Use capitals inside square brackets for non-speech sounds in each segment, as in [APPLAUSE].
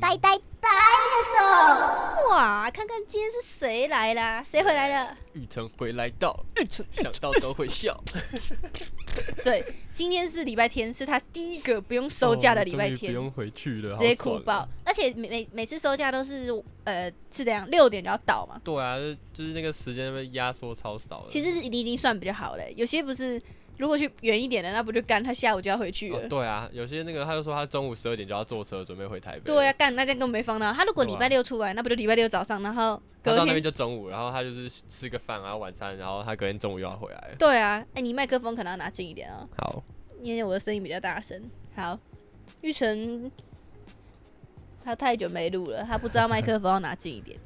呆呆呆的手，哇，看看今天是谁来啦？谁回来了？玉成回来到，玉成想到都会笑。[LAUGHS] 对，今天是礼拜天，是他第一个不用收假的礼拜天，哦终于不用回去了，直接哭爆。。而且每每每次收假都是呃是这样，六点就要到嘛。对啊，就就是那个时间被压缩超少的。其实你已经算比较好嘞，有些不是，如果去远一点的，那不就干他下午就要回去了。哦，对啊，有些那个他就说他中午十二点就要坐车准备回台北。对啊，，干那这样根本没放到。他如果礼拜六出来，那不就礼拜六早上，然后隔他到那边就中午，然后他就是吃个饭，然后晚餐，然后他隔天中午又要回来了。对啊，哎、你麦克风可能要拿近一点啊，好，因为我的声音比较大声。好，玉成他太久没录了，他不知道麦克风要拿近一点。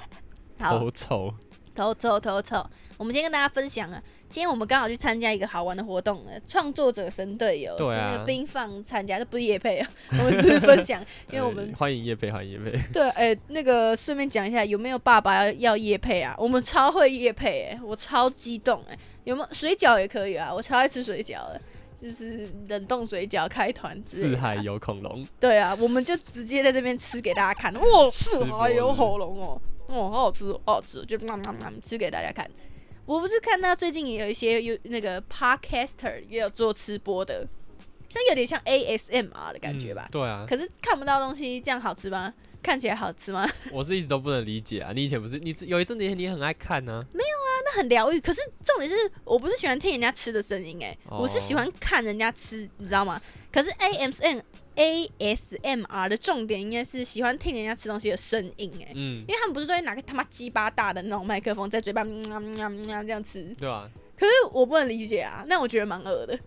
[LAUGHS] 好，头丑。头丑头丑。我们今天跟大家分享啊，今天我们刚好去参加一个好玩的活动呃，创作者神队友、是那个冰放参加，这不是叶配啊，我们只是分享，[LAUGHS] 因为我们呃欢迎叶配，欢迎叶配。[LAUGHS] 对，哎、那个顺便讲一下，有没有爸爸要要夜配啊？我们超会叶配、哎，我超激动、哎，有没有水饺也可以啊？我超爱吃水饺的，就是冷冻水饺开团之类的啊四海有恐龙，[LAUGHS] 对啊，我们就直接在这边吃给大家看，哇，四海有是不是火龙哦，哦，好好吃哦，好好吃哦，就慢慢慢吃给大家看。我不是看到最近也有一些有那个 podcaster 也有做吃播的，像有点像 ASMR 的感觉吧嗯。对啊，可是看不到东西，这样好吃吗？看起来好吃吗？[LAUGHS] 我是一直都不能理解啊。你以前不是你有一阵子你也很爱看呢、没有啊那很疗愈。可是重点是我不是喜欢听人家吃的声音，哎，哦我是喜欢看人家吃，你知道吗？可是 ASM ASMR 的重点应该是喜欢听人家吃东西的声音，哎。嗯，因为他们不是都会拿个他妈鸡巴大的那种麦克风在嘴巴这样吃，对吧、可是我不能理解啊，那我觉得蛮恶的。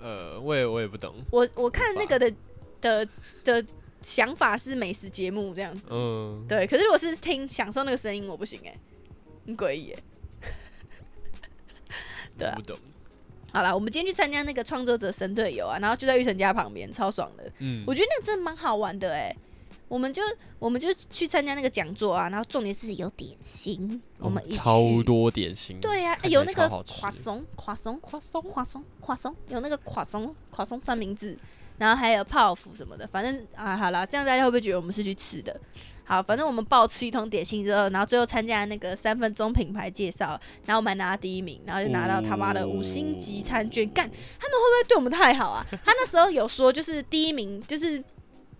呃，我也我也不懂。我我看那个的的的想法是美食节目这样子，嗯，对。可是如果是听享受那个声音，我不行哎、很诡异哎。[LAUGHS] 对啊不懂。好了，我们今天去参加那个创作者神队友啊，然后就在玉成家旁边，超爽的。嗯，我觉得那个真的蛮好玩的哎、我们就我们就去参加那个讲座啊，然后重点是有点心，我们一哦超多点心。对呀、有那个垮松、垮松、垮松、垮松、垮松，有那个垮松、垮松三明治，然后还有泡芙什么的。反正啊，好了，这样大家会不会觉得我们是去吃的？好，反正我们爆吃一通点心之后，然后最后参加那个三分钟品牌介绍，然后我们还拿第一名，然后就拿到他妈的五星级餐券。干，他们会不会对我们太好啊？他那时候有说，就是第一名就是。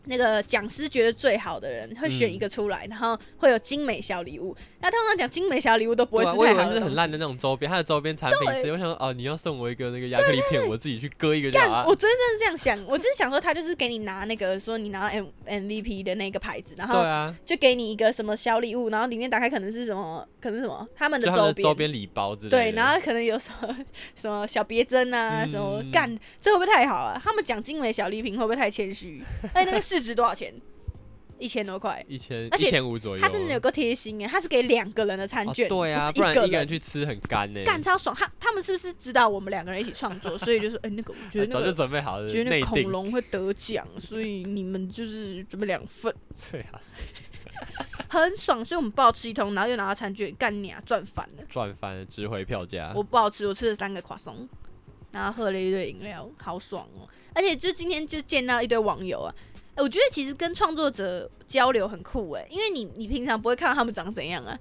那个讲师觉得最好的人会选一个出来，然后会有精美小礼物。那通常讲精美小礼物都不会太好的东西为是很烂的那种周边，他的周边产品对我想说哦，你要送我一个那个亚克力片，我自己去割一个就好干，啊我。昨天真的是这样想，我就是想说，他就是给你拿那个说你拿 M MVP 的那个牌子，然后就给你一个什么小礼物，然后里面打开可能是什么，可能是什么他们的就他们的边。周边礼包之类的。对，然后可能有什么什么小别针啊，什么嗯干，这会不会太好啊？他们讲精美小礼品会不会太谦虚？哎，那个市值多少钱？一千多块，一千而且一千五左右。他真的有个贴心哎，他是给两个人的餐哦券，对啊，不不然一个人去吃很干呢。干超爽。他他们是不是知道我们两个人一起创作，所以就说，哎，那个我觉得那早就个准备好了，觉得那个恐。龙会得奖，所以你们就是准备两份，对啊，很爽。所以我们暴吃一通，然后又拿到餐券，干你啊，赚翻了。赚翻了，值回票价。我不好吃，我吃了三个垮松，然后喝了一堆饮料，好爽哦！而且就今天就见到一堆网友啊，哎我觉得其实跟创作者交流很酷哎，因为你你平常不会看到他们长怎样啊，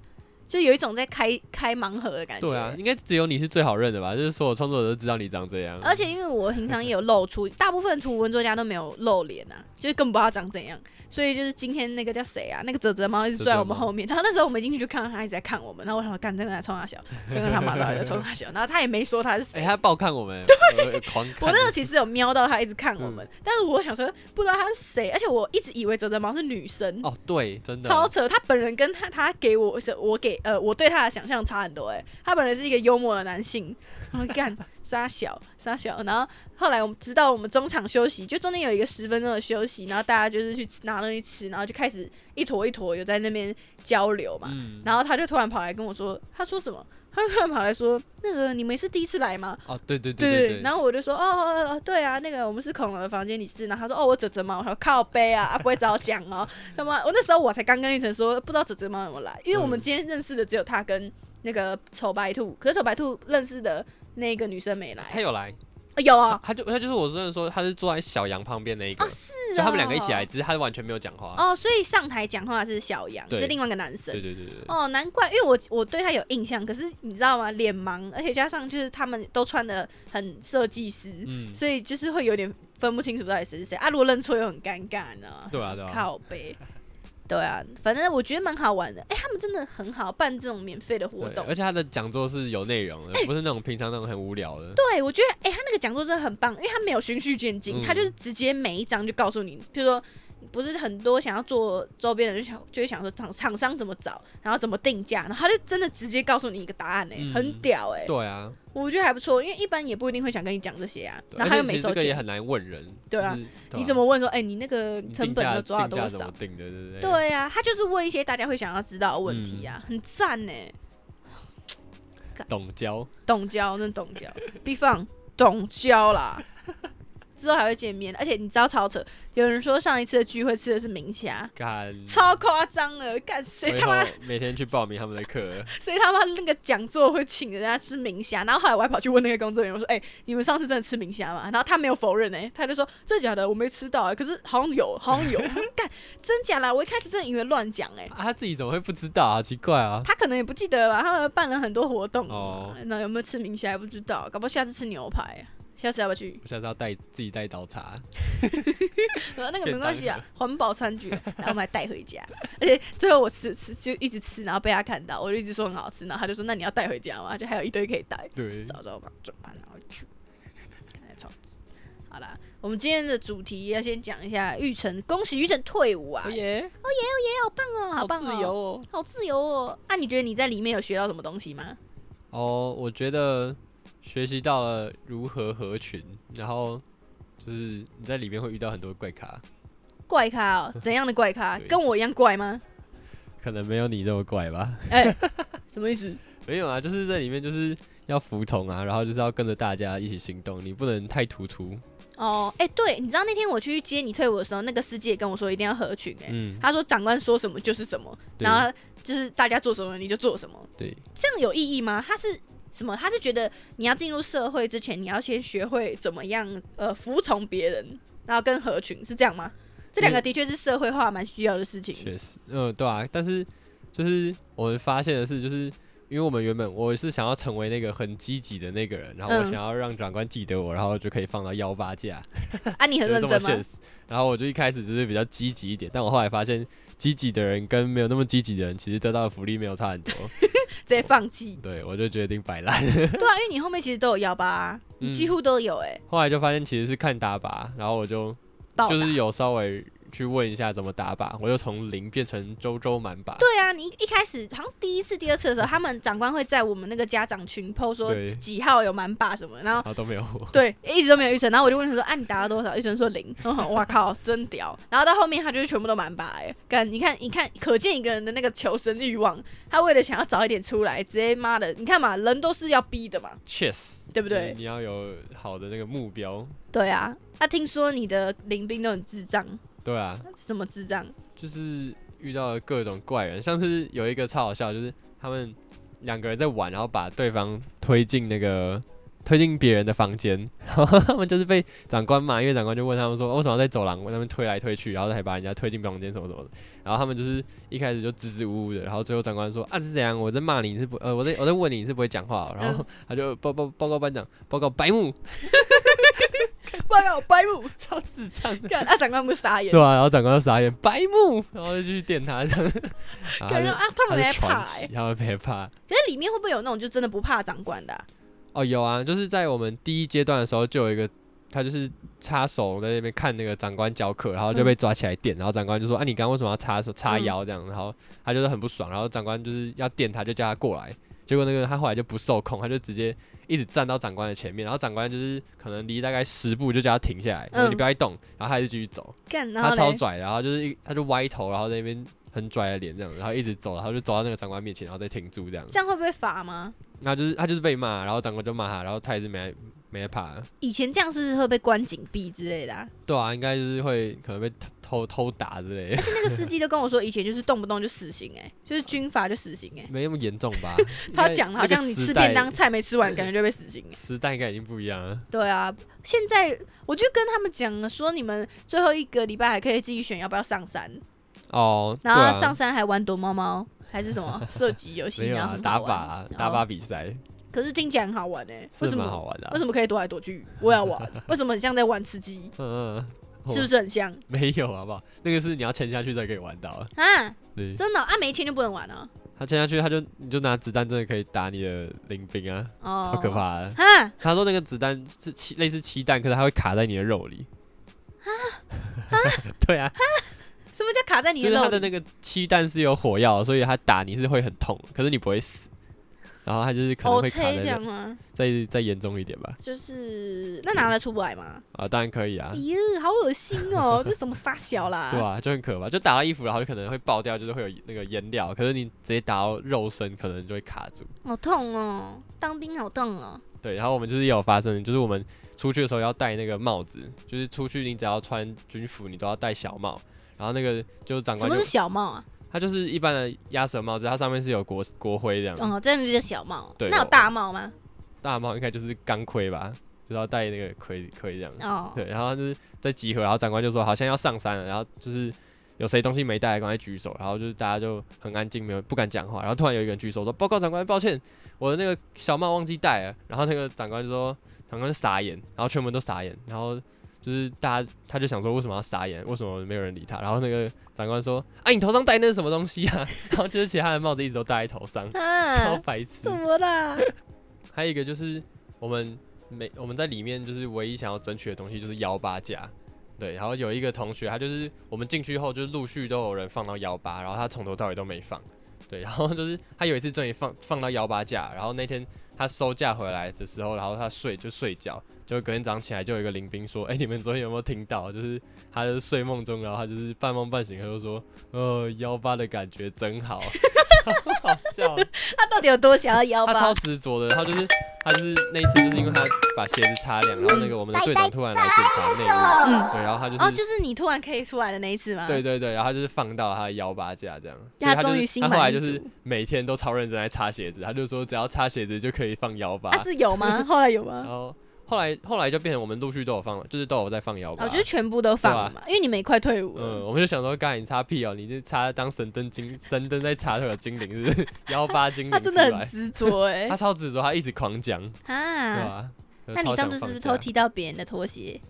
就有一种在开开盲盒的感觉。对啊，应该只有你是最好认的吧？就是所有创作者都知道你长这样。而且因为我平常也有露出，大部分图文作家都没有露脸啊，就是更不知道长怎样。所以就是今天那个叫谁啊？那个泽泽猫一直坐在我们后面，然后那时候我们进去就看到他一直在看我们，然后我想说干这个在冲他笑，这个他妈的在冲他笑，然后他也没说他是哎、谁。他爆看我们，[LAUGHS] 我狂看。我那时候其实有瞄到他一直看我嗯们，但是我想说不知道他是谁，而且我一直以为泽泽猫是女生，哦，对，真的超扯。他本人跟他他给我是我给呃我对他的想象差很多哎、他本来是一个幽默的男性，我干傻小傻小，然后后来我们直到我们中场休息，就中间有一个十分钟的休息，然后大家就是去拿东西吃，然后就开始一坨一坨有在那边交流嘛，嗯，然后他就突然跑来跟我说，他说什么？他突然跑来说，那个你们是第一次来吗？哦，对对对对对，然后我就说，哦哦哦，对啊，那个我们是恐龙的房间你是，然后他说，哦，我泽泽猫，我说靠背啊，啊不会早讲哦，[LAUGHS] 他妈，我那时候我才刚跟一晨说，不知道泽泽猫有没有来，因为我们嗯。今天认识的只有他跟那个丑白兔，可是丑白兔认识的那个女生没来，他有来，哦有啊，他就他就是我真的说他是坐在小杨旁边那一个，哦是就他们两个一哦起来，只是他完全没有讲话。哦，所以上台讲话是小杨，对是另外一个男生对。对对对对，哦，难怪，因为我我对他有印象，可是你知道吗？脸盲，而且加上就是他们都穿的很设计师，嗯，所以就是会有点分不清楚到底谁是谁啊。如果认错又很尴尬呢。对啊对啊，靠背。对啊，反正我觉得蛮好玩的。哎、他们真的很好办这种免费的活动而。且他的讲座是有内容的，不是那种平常那种很无聊的。对，我觉得哎、他那个讲座真的很棒，因为他没有循序渐进，嗯他就是直接每一章就告诉你，比如说。不是很多想要做周边的人就想就会想说厂厂商怎么找，然后怎么定价，然后他就真的直接告诉你一个答案呢、嗯很屌哎、对啊，我觉得还不错，因为一般也不一定会想跟你讲这些啊，然后他又没收钱，其实这个也很难问人。对啊就是，你怎么问说，哎、你那个成本定价都抓多少？定的，对不对？对啊，他就是问一些大家会想要知道的问题啊，很赞呢。懂交，董交，真的董交，必放董交啦。之后还会见面，而且你知道超扯，有人说上一次的聚会吃的是明虾，干超夸张的，干谁他妈每天去报名他们的课，[LAUGHS] 谁他妈那个讲座会请人家吃明虾？然后后来我还跑去问那个工作人员，我说：“哎、你们上次真的吃明虾吗？”然后他没有否认哎、他就说：“真的假的？我没吃到、欸，可是好像有，好像有。[LAUGHS] ”干真假啦？我一开始真的以为乱讲哎。啊，他自己怎么会不知道啊？奇怪啊！他可能也不记得吧，他们办了很多活动哦那有没有吃明虾还不知道，搞不好下次吃牛排，下次要不要去？我下次要带自己带刀叉，然 [LAUGHS] 后那个没便关系啊当，环保餐具，然后我们还带回家。[LAUGHS] 而且最后我吃吃就一直吃，然后被他看到，我就一直说很好吃，然后他就说那你要带回家吗？就还有一堆可以带。对，早知道我把转盘拿回去，看来超值。好啦，我们今天的主题要先讲一下玉成，恭喜玉成退伍啊！哦耶哦耶，好棒哦，好棒哦自由哦。好自由哦。啊，你觉得你在里面有学到什么东西吗？哦，我觉得学习到了如何合群，然后就是你在里面会遇到很多怪咖，怪咖哦，怎样的怪咖？跟我一样怪吗？可能没有你那么怪吧？哎、什么意思？[LAUGHS] 没有啊，就是在里面就是要服从啊，然后就是要跟着大家一起行动，你不能太突出。哦，哎、对，你知道那天我去接你退伍的时候，那个司机也跟我说一定要合群、哎、嗯，他说长官说什么就是什么，然后就是大家做什么你就做什么，对，这样有意义吗？他是什么？他是觉得你要进入社会之前，你要先学会怎么样呃服从别人，然后跟合群，是这样吗？这两个的确是社会化蛮需要的事情。确实，嗯，对啊，但是就是我们发现的是，就是因为我们原本我是想要成为那个很积极的那个人，然后我嗯想要让长官记得我，然后就可以放到幺八架，啊，你很认真吗？[LAUGHS] 然后我就一开始只是比较积极一点，但我后来发现，积极的人跟没有那么积极的人，其实得到的福利没有差很多。[LAUGHS] 直接放弃。对，我就决定摆烂。对啊，因为你后面其实都有幺八、啊，几乎都有哎、后来就发现其实是看打靶，然后我就就是有稍微去问一下怎么打靶，我就从零变成周周满靶。对啊，你一开始好像第一次、第二次的时候，他们长官会在我们那个家长群 PO 说几号有满靶什么，然后都 [LAUGHS] 没有我。对一直都没有预成，然后我就问他说：“啊，你打了多少？”预成说零，哇靠，真屌！然后到后面他就是全部都满把哎，干你看你看，可见一个人的那个求生欲望，他为了想要早一点出来，直接妈的，你看嘛，人都是要逼的嘛，确实，对不对你？你要有好的那个目标。对啊，啊，听说你的林兵都很智障，对啊，什么智障？就是遇到了各种怪人，上次有一个超好笑，就是他们两个人在玩，然后把对方推进那个推进别人的房间，然后他们就是被长官骂，因为长官就问他们说，为什么在走廊那边推来推去，然后还把人家推进房间什么什么的，然后他们就是一开始就支支吾吾的，然后最后长官说啊是怎样，我在骂你，你是不呃我在我在问你，你是不会讲话哦、然后他就报报报告班长，报告白目，报告白目，[LAUGHS] 超智障的。干啊，长官不傻眼对，啊，然后长官就傻眼，白目，然后就继续电他感觉 [LAUGHS] 啊，他们没他是害怕他们没怕。可是里面会不会有那种就真的不怕长官的啊、哦，有啊，就是在我们第一阶段的时候，就有一个他就是插手在那边看那个长官教课，然后就被抓起来电，然后长官就说：“啊，你刚刚为什么要插手插嗯腰这样？”然后他就是很不爽，然后长官就是要电他，就叫他过来，结果那个他后来就不受控，他就直接一直站到长官的前面，然后长官就是可能离大概十步就叫他停下来，你嗯不要一动，然后他还是继续走，他超拽，然后就是一他就歪头，然后在那边很拽的脸这样，然后一直走，然后就走到那个长官面前，然后再停住这样，这样会不会罚吗？那就是他就是被骂，然后长官就骂他，然后他也是没没怕。以前这样是会被关紧闭之类的、啊。对啊，应该就是会可能被投偷偷打之类的而，且那个司机都跟我说，以前就是动不动就死刑，哎，[LAUGHS] 就是军阀就死刑，哎。没那么严重吧？[LAUGHS] 他讲好像你吃便当菜没吃完，感觉就被死刑。哎时代应该已经不一样了。对啊，现在我就跟他们讲了，说你们最后一个礼拜还可以自己选要不要上山，哦，然后啊上山还玩躲猫猫，还是什么 [LAUGHS] 射击游戏，然后打靶打哦靶比赛可是听起来很好玩哎、为什么？好玩的啊。为什么可以躲来躲去？我要玩。为什么很像在玩吃鸡？嗯是不是很像没有好不好？那个是你要签下去才可以玩到啊。啊？对，真的哦、啊，没钱就不能玩了？他签下去，他就你就拿子弹真的可以打你的林兵啊，哦，超可怕的。啊！他说那个子弹是气类似气弹，可是它会卡在你的肉里。啊 [LAUGHS] 对啊，什么叫卡在你就是的肉里？他的那个气弹是有火药，所以他打你是会很痛，可是你不会死。然后他就是可能哦，会卡切这？再再严重一点吧。就是那拿得出不来吗？啊，当然可以啊哎，好恶心哦！[LAUGHS] 这怎么撒小啦？对啊，就很可怕，就打到衣服，然后就可能会爆掉，就是会有那个颜料，可是你直接打到肉身，可能就会卡住。好痛哦！当兵好痛哦。对，然后我们就是也有发生，就是我们出去的时候要戴那个帽子，就是出去你只要穿军服，你都要戴小帽。然后那个就是长官就什么是小帽啊？它就是一般的鸭舌帽子，它上面是有国国徽这样。哦，这样就是小帽。对那有大帽吗？大帽应该就是钢盔吧，就是要戴那个盔盔这样。哦，对，然后就是在集合，然后长官就说好像要上山了，然后就是有谁东西没带，赶快举手，然后就是大家就很安静，没有不敢讲话，然后突然有一个人举手说报告长官，抱歉，我的那个小帽忘记戴了，然后那个长官就说长官就傻眼，然后全部都傻眼，然后就是大家他就想说为什么要傻眼，为什么没有人理他，然后那个长官说啊你头上戴那是什么东西啊，[LAUGHS] 然后就是其他的帽子一直都戴在头上，超啊，白痴。怎么啦？[LAUGHS] 还有一个就是我们每我们在里面就是唯一想要争取的东西就是幺八架，对，然后有一个同学他就是我们进去后就是陆续都有人放到幺八，然后他从头到尾都没放，对，然后就是他有一次终于放放到幺八架，然后那天他收假回来的时候，然后他睡就睡觉，就隔天早上起来就有一个林兵说，哎、你们昨天有没有听到？就是他就是睡梦中，然后他就是半梦半醒，他就说，呃，幺八的感觉真好，[LAUGHS] 好笑。他到底有多想要腰他超？执着的，然后就是他就是那一次就是因为他把鞋子擦亮，然后那个我们的队长突然来检查内务，嗯，对，然后他就是、哦，就是你突然可以出来的那一次吗？对对对，然后他就是放到他的腰八架这样，他终于心他后来就是每天都超认真在擦鞋子，他就说只要擦鞋子就可以放腰八，他，是有吗？后来有吗？然后后来后来就变成我们陆续都有放了，就是都有在放腰八。哦，就是全部都放了嘛，因为你们也快退伍嗯，了。我们就想说，刚才你擦屁哦，你是擦当神灯精 [LAUGHS] 神灯在擦，会有精灵是不是？幺八精灵他真的很执着哎 [LAUGHS] 他超执着，他一直狂讲啊，对啊！吧？那你上次是不是偷？踢到别人的拖鞋？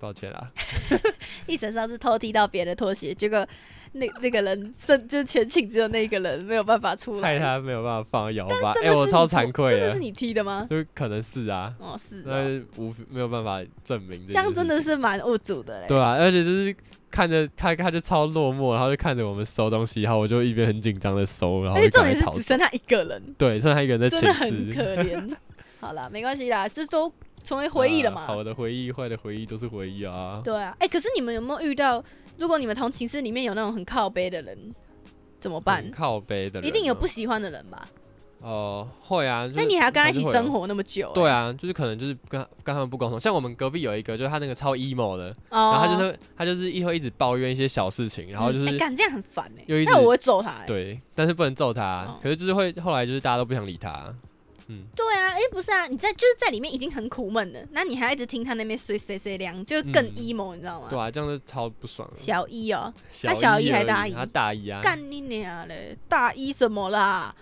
抱歉啦，[LAUGHS] 一整上次偷踢到别人的拖鞋，结果那那个人剩就全寝只有那个人没有办法出来。害他没有办法放摇吧？哎、我超惭愧的，真的是你踢的吗？就可能是啊，哦，是但哦，是无没有办法证明这样真的是是蛮无主的嘞。对啊，而且就是看着他他就超落寞，然后就看着我们收东西，然后我就一边很紧张的收，然后而且重。点是只剩他一个人，对，剩他一个人在真的很寝室。可怜。[LAUGHS] 好了，没关系啦，这都成为回忆了嘛。啊好的回忆、坏的回忆都是回忆啊。对啊，哎、可是你们有没有遇到，如果你们同寝室里面有那种很靠背的人，怎么办很？靠背的人一定有哦不喜欢的人吧？哦、会啊。就是那你还要跟他一起生活那么久、对，啊，就是可能就是跟跟他们不沟通。像我们隔壁有一个，就是他那个超 emo 的，哦、然后他就是他就是一会一直抱怨一些小事情，然后就是、哎干、这样很烦哎、那我会揍他、欸。对，但是不能揍他，哦可是就是会后来就是大家都不想理他，嗯，对啊，哎、不是啊，你在就是在里面已经很苦闷了，那你还一直听他那边碎碎碎凉，就更嗯 emo，、你知道吗？对啊，这样就超不爽了。小一哦、小他小一还大一他大一啊，干你娘嘞！大一什么啦？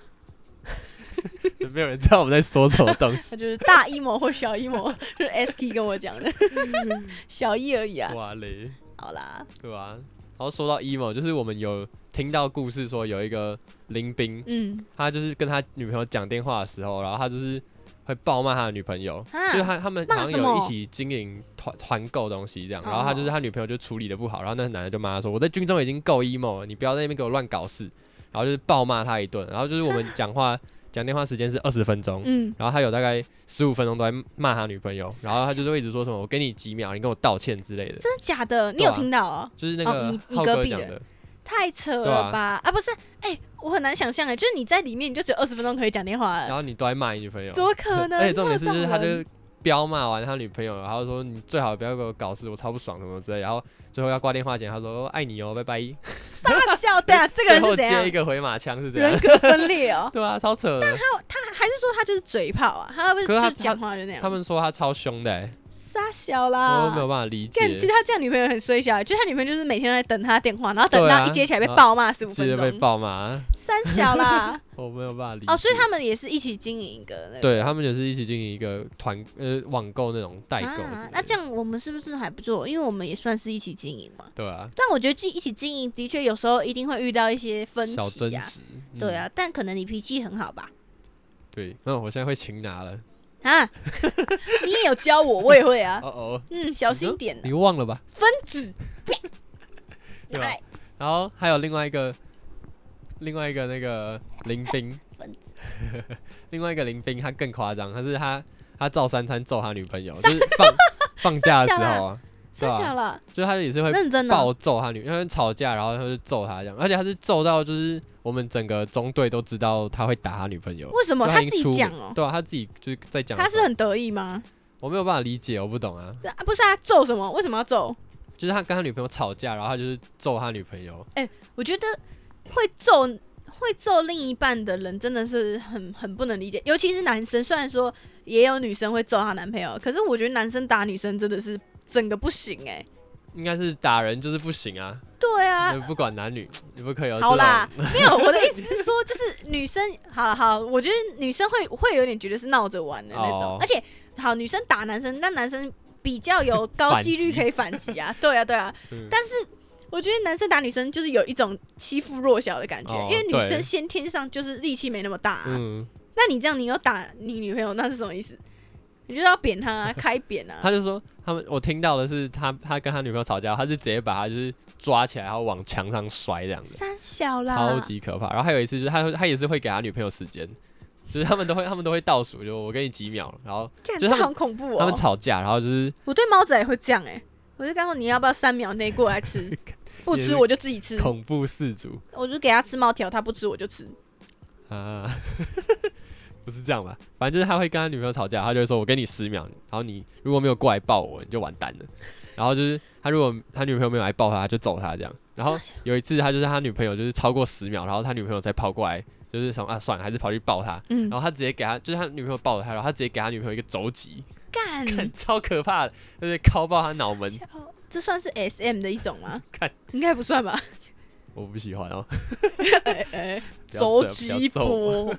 [LAUGHS] 没有人知道我们在说什么东西。[LAUGHS] 他就是大 emo 或小 emo，是 S K 跟我讲的，[LAUGHS] 小一而已啊。哇嘞，好啦，对吧、然后说到 emo，就是我们有听到故事说有一个林兵，嗯，他就是跟他女朋友讲电话的时候，然后他就是会暴骂他的女朋友，啊就是他他们好像有一起经营团团购东西这样，然后他就是他女朋友就处理的不好，然后那个男的就骂他说：“我在军中已经够 emo 了，你不要在那边给我乱搞事。”然后就是暴骂他一顿，然后就是我们讲话讲电话时间是二十分钟，嗯，然后他有大概十五分钟都在骂他女朋友，然后他就是会一直说什么“我给你几秒，你跟我道歉”之类的，真的假的？你有听到哦？就是那个哦你你浩隔壁的。哥讲的，太扯了吧？啊，不是，哎，我很难想象哎，就是你在里面你就只有二十分钟可以讲电话了，然后你都在骂你女朋友，怎么可能？而且重点是就是他就彪骂完他女朋友，然后说你最好不要给我搞事，我超不爽什么之类，然后最后要挂电话前，他说爱你哦，拜拜。傻笑 [LAUGHS] 对啊，这个人是怎样接一？个回马枪是这样人，格分裂哦。[LAUGHS] 对啊，超扯但。他他还是说他就是嘴炮啊？他会不是他就是讲话就那样？他们说他超凶的、欸，傻小我啦，都没有办法理解干，。其实他这样女朋友很衰小，就是他女朋友就是每天都在等他电话，然后等到一接起来被暴骂十五分记得被钟，爆骂，三小啦。[LAUGHS] 我没有办法理解。哦，所以他们也是一起经营一个那个。对他们也是一起经营一个团呃网购那种代购那这样我们是不是还不错？因为我们也算是一起经营嘛。对啊，但我觉得一起经营的确有时候一定会遇到一些分小争歧啊。执。嗯对，啊，但可能你脾气很好吧？对，那我现在会擒拿了。啊，[LAUGHS] 你也有教我，我也会啊 [LAUGHS] 哦。哦，嗯，小心点你忘了吧？分子。[LAUGHS] 对然后还有另外一个，另外一个那个林冰，分子另外一个林冰他更夸张，他是他他照三餐揍他女朋友，就是放 [LAUGHS] 放假的时候啊，对真假了？就是他也是会认真的暴揍他女，因为吵架，然后他就揍他这样，而且他是揍到就是我们整个中队都知道他会打他女朋友。为什么他自己讲哦？对啊，他自己就是在讲。他是很得意吗？我没有办法理解，我不懂啊。啊，不是啊，揍什么？为什么要揍？就是他跟他女朋友吵架，然后他就是揍他女朋友。我觉得会揍会揍另一半的人真的是很很不能理解，尤其是男生。虽然说也有女生会揍她男朋友，可是我觉得男生打女生真的是整个不行哎、应该是打人就是不行啊，对啊，不管男女，你不可以有好啦，[LAUGHS] 没有，我的意思是说，就是女生，好了好，我觉得女生会会有点觉得是闹着玩的那种，哦。而且好，女生打男生，那男生比较有 [LAUGHS] 高几率可以反击啊，对啊对啊，嗯。但是我觉得男生打女生就是有一种欺负弱小的感觉，哦因为女对生先天上就是力气没那么大、啊，嗯，那你这样你要打你女朋友，那是什么意思？你就要扁她啊，开扁啊。他，就说他们，我听到的是他他跟他女朋友吵架，他是直接把他就是抓起来，然后往墙上摔这样子，三小啦，超级可怕。然后还有一次就是他他也是会给他女朋友时间，就是他们都会他们都会倒数，就我给你几秒，然后干，这就是他们好恐怖哦。他们吵架，然后就是我对猫仔也会这样哎、我就跟他说你要不要三秒内过来吃，[LAUGHS] 不吃我就自己吃，恐怖四足我就给他吃猫条，他不吃我就吃。啊。[LAUGHS] 不是这样吧？反正就是他会跟他女朋友吵架，他就会说：“我给你十秒，然后你如果没有过来抱我，你就完蛋了。”然后就是他如果他女朋友没有来抱他，他就揍他这样。然后有一次他就是他女朋友就是超过十秒，然后他女朋友才跑过来，就是想啊算了，还是跑去抱他。嗯然，后他直接给他，就是他女朋友抱着他，然后他直接给他女朋友一个肘击，干，超可怕的，就是敲爆他脑门。小这算是 S M 的一种吗？[LAUGHS] 看，应该不算吧？[LAUGHS] 我不喜欢哦，[LAUGHS] 哎哎，不要手这不要击揍我波，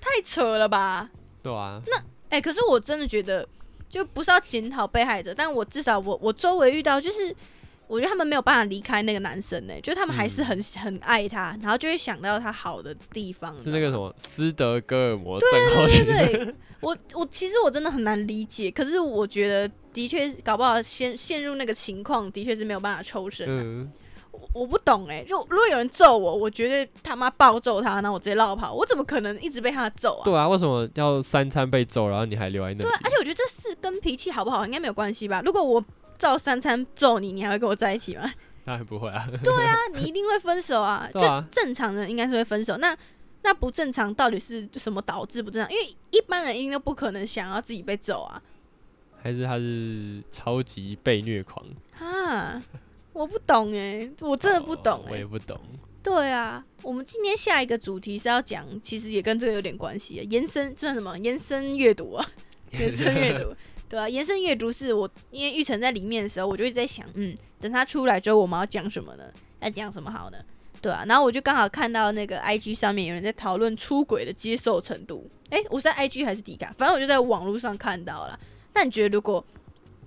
太扯了吧？对啊，那哎、可是我真的觉得，就不是要检讨被害者，但我至少我我周围遇到，就是我觉得他们没有办法离开那个男生呢、就是他们还是很、很爱他，然后就会想到他好的地方。是那个什么？斯德哥尔摩症候对群。对对，我我其实我真的很难理解，可是我觉得的确搞不好陷陷入那个情况，的确是没有办法抽身、啊。嗯，我我不懂哎、就如果有人揍我，我绝对他妈暴揍他，然后我直接绕跑，我怎么可能一直被他揍啊？对啊，为什么要三餐被揍，然后你还留在那里？对啊，而且我觉得这事跟脾气好不好应该没有关系吧？如果我照三餐揍你，你还会跟我在一起吗？当然不会啊。对啊，你一定会分手啊！[LAUGHS] 就啊正正常人应该是会分手，那那不正常到底是什么导致不正常？因为一般人一定都不可能想要自己被揍啊！还是他是超级被虐狂？啊，我不懂哎、我真的不懂哎、哦我也不懂。对啊，我们今天下一个主题是要讲，其实也跟这个有点关系，延伸算什么？延伸阅读啊，[LAUGHS] 延伸阅读，对啊，延伸阅读是我因为玉成在里面的时候，我就一直在想，嗯，等他出来之后，我们要讲什么呢？要讲什么好呢？对啊，然后我就刚好看到那个 IG 上面有人在讨论出轨的接受程度，诶，我是在 IG 还是迪卡？反正我就在网络上看到了。那你觉得如果，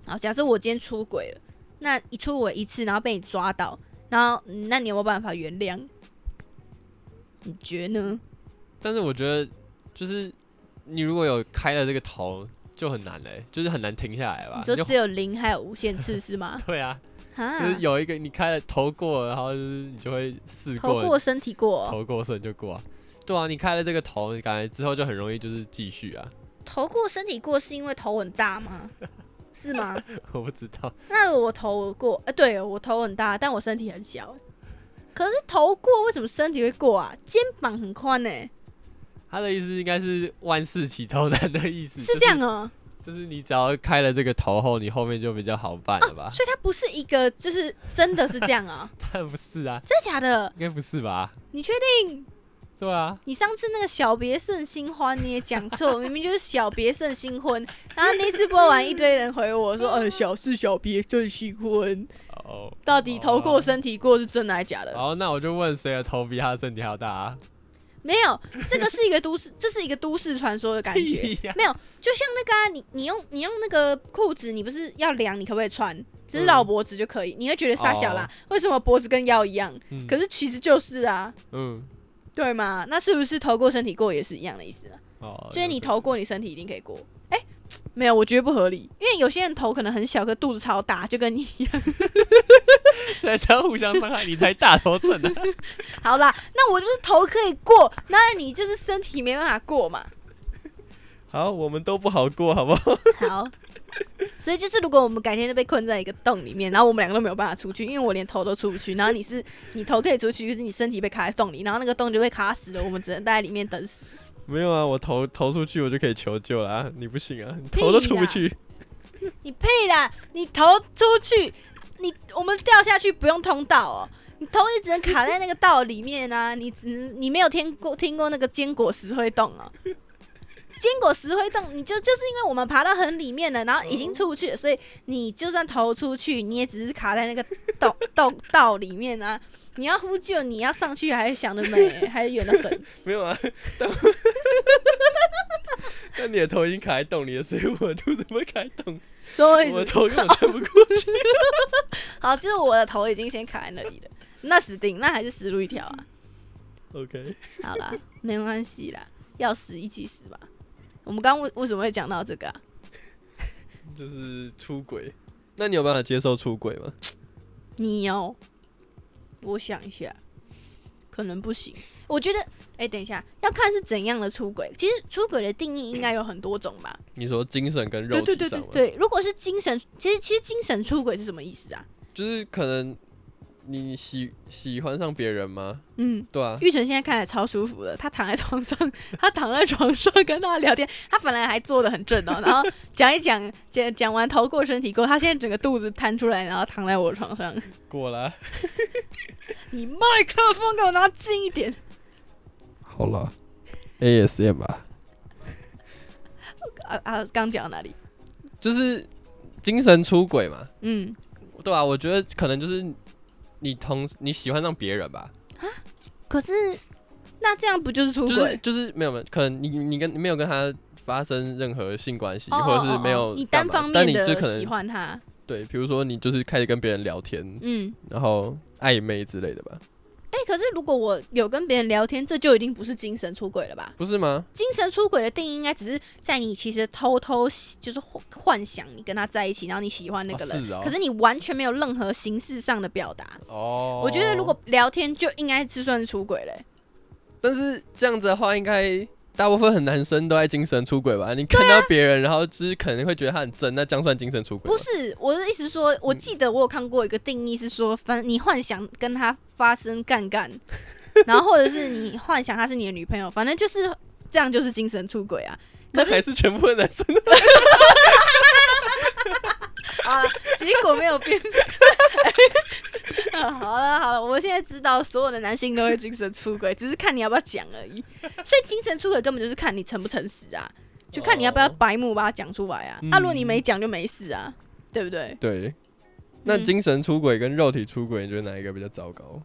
好，假设我今天出轨了，那一出轨一次，然后被你抓到，然后、那你有没有办法原谅？你觉得呢？但是我觉得，就是你如果有开了这个头，就很难嘞、就是很难停下来吧？就你说只有零还有无限次是吗？[LAUGHS] 对啊，哈就是有一个你开了头过了，然后就是你就会试过头过身体过，头过身就过啊。对啊，你开了这个头，你感觉之后就很容易就是继续啊。头过身体过是因为头很大吗？[LAUGHS] 是吗？我不知道，那我头过，呃，对我头很大，但我身体很小。可是头过，为什么身体会过啊？肩膀很宽呢、他的意思应该是万事起头难的意思，是这样哦、就是就是你只要开了这个头后，你后面就比较好办了吧？所以它不是一个，就是真的是这样啊？[LAUGHS] 但不是啊，真的假的？应该不是吧？你确定？对啊，你上次那个小别胜新欢你也讲错，[LAUGHS] 明明就是小别胜新婚。然后那次播完，一堆人回我说：“ [LAUGHS] 呃，小是小别胜新婚。”哦，到底头过身体过是真的还是假的？好，那我就问谁的头比他的身体还要大啊？没有，这个是一个都市，这是一个都市传说的感觉。[LAUGHS] 没有，就像那个啊，你你用你用那个裤子，你不是要量，你可不可以穿？只是嗯绕脖子就可以，你会觉得傻小啦。为什么脖子跟腰一样？嗯可是其实就是啊，嗯，对吗？那是不是头过身体过也是一样的意思啊？哦，就是你头过，你身体一定可以过。哎、没有，我觉得不合理，因为有些人头可能很小，可肚子超大，就跟你一样。[LAUGHS] 在相互相伤害，你才大头症啊！[LAUGHS] 好啦，那我就是头可以过，那你就是身体没办法过嘛。[LAUGHS] 好，我们都不好过，好不好？好，所以就是如果我们改天就被困在一个洞里面，然后我们两个都没有办法出去，因为我连头都出不去，然后你是你头可以出去，可是你身体被卡在洞里，然后那个洞就被卡死了，我们只能待在里面等死。没有啊，我投投出去，我就可以求救了啊！你不行啊，你投都出不去。[LAUGHS] 你屁啦！你投出去，你我们掉下去不用通道哦，你头也只能卡在那个道里面啊！[LAUGHS] 你只能你没有听过听过那个坚果石灰洞啊？坚果石灰洞，你就就是因为我们爬到很里面了，然后已经出不去了，所以你就算投出去，你也只是卡在那个洞洞道里面啊！你要呼救，你要上去，还是想得美，[LAUGHS] 还是远得很。没有啊，但 [LAUGHS] 但你的头已经卡在洞里了，所以我的肚子不会卡在洞，所以我的头根本穿不过去。[LAUGHS] 好，就是我的头已经先卡在那里了，那死定，那还是死路一条啊！OK，好啦，没关系啦，要死一起死吧。我们刚刚为为什么会讲到这个啊？就是出轨。那你有办法接受出轨吗？你哦，我想一下，可能不行。我觉得，哎、等一下，要看是怎样的出轨。其实出轨的定义应该有很多种吧？你说精神跟肉体上对？对对对，如果是精神，其实其实精神出轨是什么意思啊？就是可能你喜喜欢上别人吗？嗯，对啊，玉成现在看起来超舒服的，他躺在床上，[LAUGHS] 他躺在床上跟他聊天，他本来还坐的很正哦，[LAUGHS] 然后讲一讲讲讲完头过身体过，他现在整个肚子摊出来，然后躺在我床上。过了。你麦克风给我拿近一点。好了，ASM 吧，啊啊，刚讲到哪里？就是精神出轨嘛。嗯，对啊，我觉得可能就是你同你喜欢上别人吧，啊可是那这样不就是出就是轨？就是没有没有，可能你你跟你没有跟他发生任何性关系，哦或者是没有你单方面但你就可的喜欢他。对，比如说你就是开始跟别人聊天，嗯，然后暧昧之类的吧，哎、可是如果我有跟别人聊天，这就已经不是精神出轨了吧？不是吗？精神出轨的定义应该只是在你其实偷偷就是幻幻想你跟他在一起，然后你喜欢那个人，可是你完全没有任何形式上的表达。哦，我觉得如果聊天就应该是算是出轨嘞、但是这样子的话，应该大部分很男生都爱精神出轨吧？你看啊到别人，然后就是可能会觉得他很真，那这样算精神出轨？不是我的意思是说，我记得我有看过一个定义是说，反正你幻想跟他发生干干，[LAUGHS] 然后或者是你幻想他是你的女朋友，反正就是这样，就是精神出轨啊。可是那还是全部的男生啊，结果没有变。啊 [LAUGHS] 好了好了，我现在知道所有的男性都会精神出轨，只是看你要不要讲而已。所以精神出轨根本就是看你诚不诚实啊，就看你要不要哦白目把它讲出来啊。啊，如果你嗯没讲就没事啊，对不对？对。那嗯精神出轨跟肉体出轨，你觉得哪一个比较糟糕？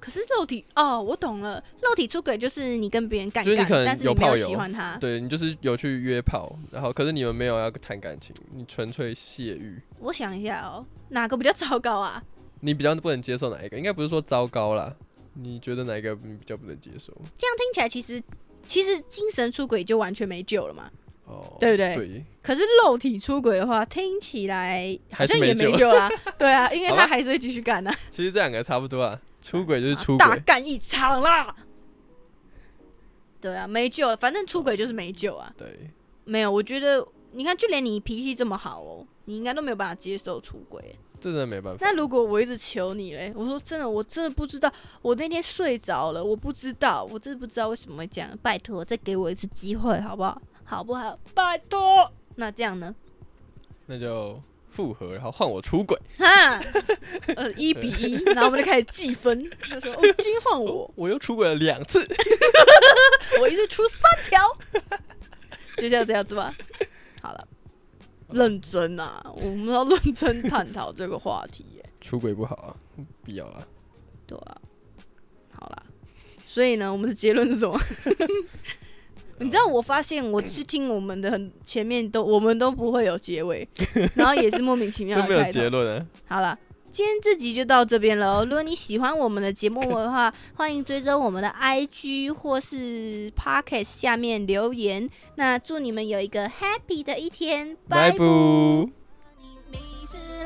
可是肉体哦，我懂了，肉体出轨就是你跟别人干干，就是你可能但是你没有有炮友喜欢他。对你就是有去约炮，然后可是你们没有要谈感情，你纯粹泄欲，我想一下哦，哪个比较糟糕啊？你比较不能接受哪一个？应该不是说糟糕啦，你觉得哪一个你比较不能接受？这样听起来其实其实精神出轨就完全没救了嘛。哦，对不对对，可是肉体出轨的话，听起来好像也没救没救啦。[LAUGHS] 对啊，因为好吧他还是会继续干啊，其实这两个差不多啊，出轨就是出轨，大干一场啦。对啊，没救了，反正出轨就是没救啊。对，没有，我觉得你看，就连你脾气这么好哦，你应该都没有办法接受出轨。这真的没办法。那如果我一直求你嘞，我说真的，我真的不知道，我那天睡着了，我不知道，我真的不知道为什么会这样。拜托，再给我一次机会好不好？好不好？拜托。那这样呢？那就复合，然后换我出轨。哈，呃，[LAUGHS] 一比一，然后我们就开始计分。他说：“哦，今天换我，我又出轨了两次。[LAUGHS] 我一次出三条，就像这样子吧。好了，认真啊，我们要认真探讨这个话题耶。出轨不好啊，必要啊。对啊，好啦，所以呢，我们的结论是什么？[LAUGHS] 你知道，我发现我去听我们的很前面都，我们都不会有结尾，然后也是莫名其妙 [LAUGHS] 的没有。结论啊。好了，今天这集就到这边了哦。如果你喜欢我们的节目的话，欢迎追踪我们的 IG 或是 Pocket 下面留言。那祝你们有一个 Happy 的一天，拜拜